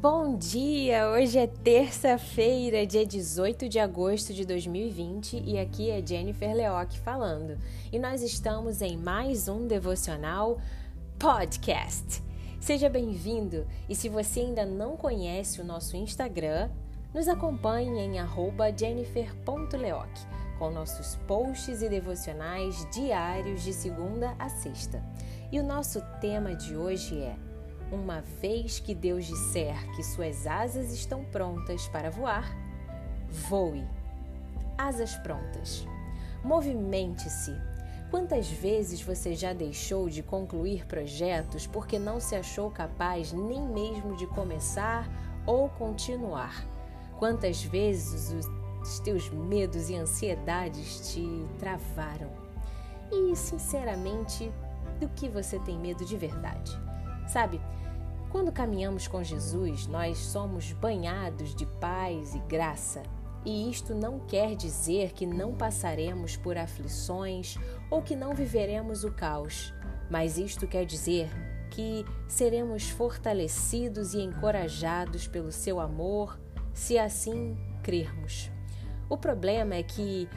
Bom dia! Hoje é terça-feira, dia 18 de agosto de 2020 e aqui é Jennifer Leoc falando. E nós estamos em mais um devocional podcast. Seja bem-vindo e se você ainda não conhece o nosso Instagram, nos acompanhe em jennifer.leoc com nossos posts e devocionais diários de segunda a sexta. E o nosso tema de hoje é uma vez que Deus disser que suas asas estão prontas para voar, voe. Asas prontas. Movimente-se. Quantas vezes você já deixou de concluir projetos porque não se achou capaz nem mesmo de começar ou continuar? Quantas vezes os teus medos e ansiedades te travaram? E, sinceramente, do que você tem medo de verdade? Sabe, quando caminhamos com Jesus, nós somos banhados de paz e graça. E isto não quer dizer que não passaremos por aflições ou que não viveremos o caos, mas isto quer dizer que seremos fortalecidos e encorajados pelo seu amor, se assim crermos. O problema é que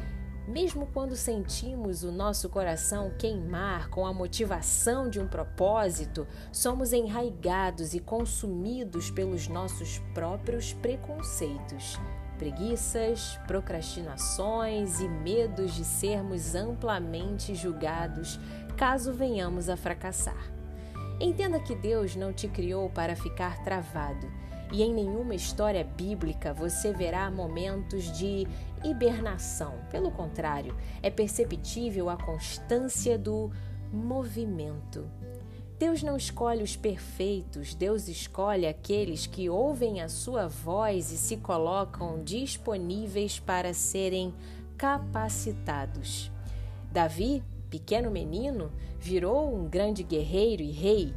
mesmo quando sentimos o nosso coração queimar com a motivação de um propósito, somos enraigados e consumidos pelos nossos próprios preconceitos, preguiças, procrastinações e medos de sermos amplamente julgados caso venhamos a fracassar. Entenda que Deus não te criou para ficar travado e em nenhuma história bíblica você verá momentos de hibernação. Pelo contrário, é perceptível a constância do movimento. Deus não escolhe os perfeitos, Deus escolhe aqueles que ouvem a sua voz e se colocam disponíveis para serem capacitados. Davi, pequeno menino, virou um grande guerreiro e rei.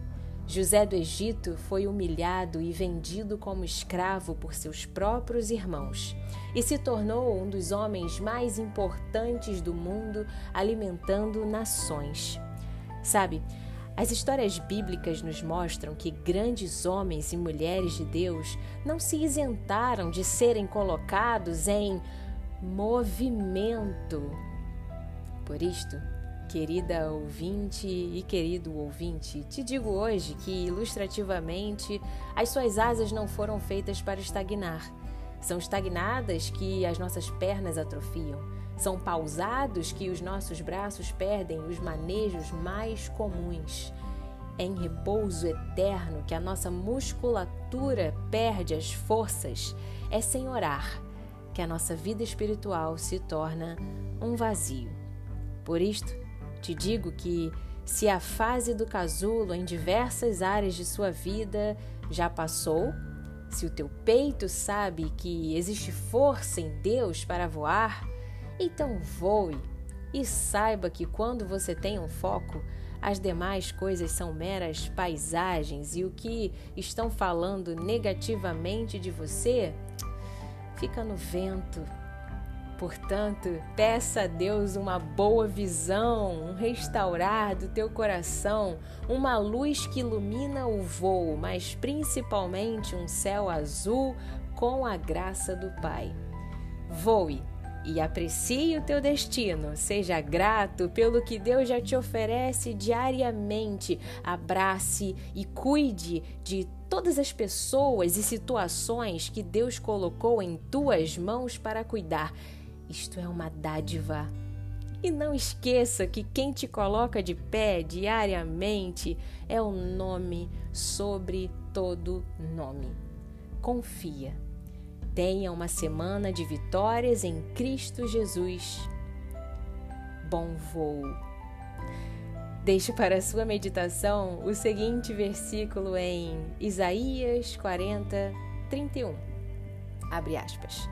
José do Egito foi humilhado e vendido como escravo por seus próprios irmãos e se tornou um dos homens mais importantes do mundo, alimentando nações. Sabe, as histórias bíblicas nos mostram que grandes homens e mulheres de Deus não se isentaram de serem colocados em movimento. Por isto, Querida ouvinte e querido ouvinte, te digo hoje que, ilustrativamente, as suas asas não foram feitas para estagnar. São estagnadas que as nossas pernas atrofiam. São pausados que os nossos braços perdem os manejos mais comuns. É em repouso eterno que a nossa musculatura perde as forças. É sem orar que a nossa vida espiritual se torna um vazio. Por isto, te digo que, se a fase do casulo em diversas áreas de sua vida já passou, se o teu peito sabe que existe força em Deus para voar, então voe e saiba que quando você tem um foco, as demais coisas são meras paisagens e o que estão falando negativamente de você fica no vento Portanto, peça a Deus uma boa visão, um restaurar do teu coração, uma luz que ilumina o voo, mas principalmente um céu azul com a graça do Pai. Voe e aprecie o teu destino. Seja grato pelo que Deus já te oferece diariamente. Abrace e cuide de todas as pessoas e situações que Deus colocou em tuas mãos para cuidar. Isto é uma dádiva. E não esqueça que quem te coloca de pé diariamente é o nome sobre todo nome. Confia. Tenha uma semana de vitórias em Cristo Jesus. Bom voo. Deixe para a sua meditação o seguinte versículo em Isaías 40, 31. Abre aspas.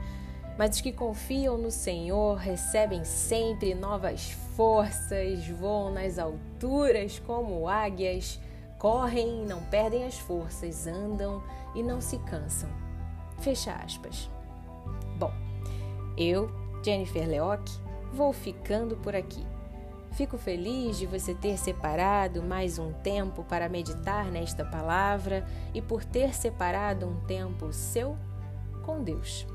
Mas os que confiam no Senhor recebem sempre novas forças, voam nas alturas como águias, correm e não perdem as forças, andam e não se cansam. Fecha aspas. Bom, eu, Jennifer Leoc, vou ficando por aqui. Fico feliz de você ter separado mais um tempo para meditar nesta palavra e por ter separado um tempo seu com Deus.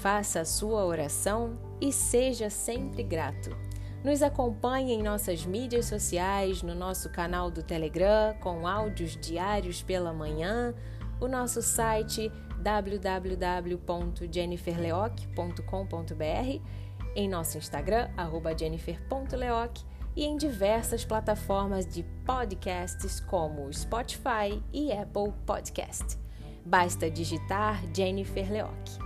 Faça a sua oração e seja sempre grato. Nos acompanhe em nossas mídias sociais, no nosso canal do Telegram, com áudios diários pela manhã, o nosso site www.jenniferleoc.com.br, em nosso Instagram, jennifer.leoc e em diversas plataformas de podcasts como Spotify e Apple Podcast. Basta digitar Jennifer Leoc.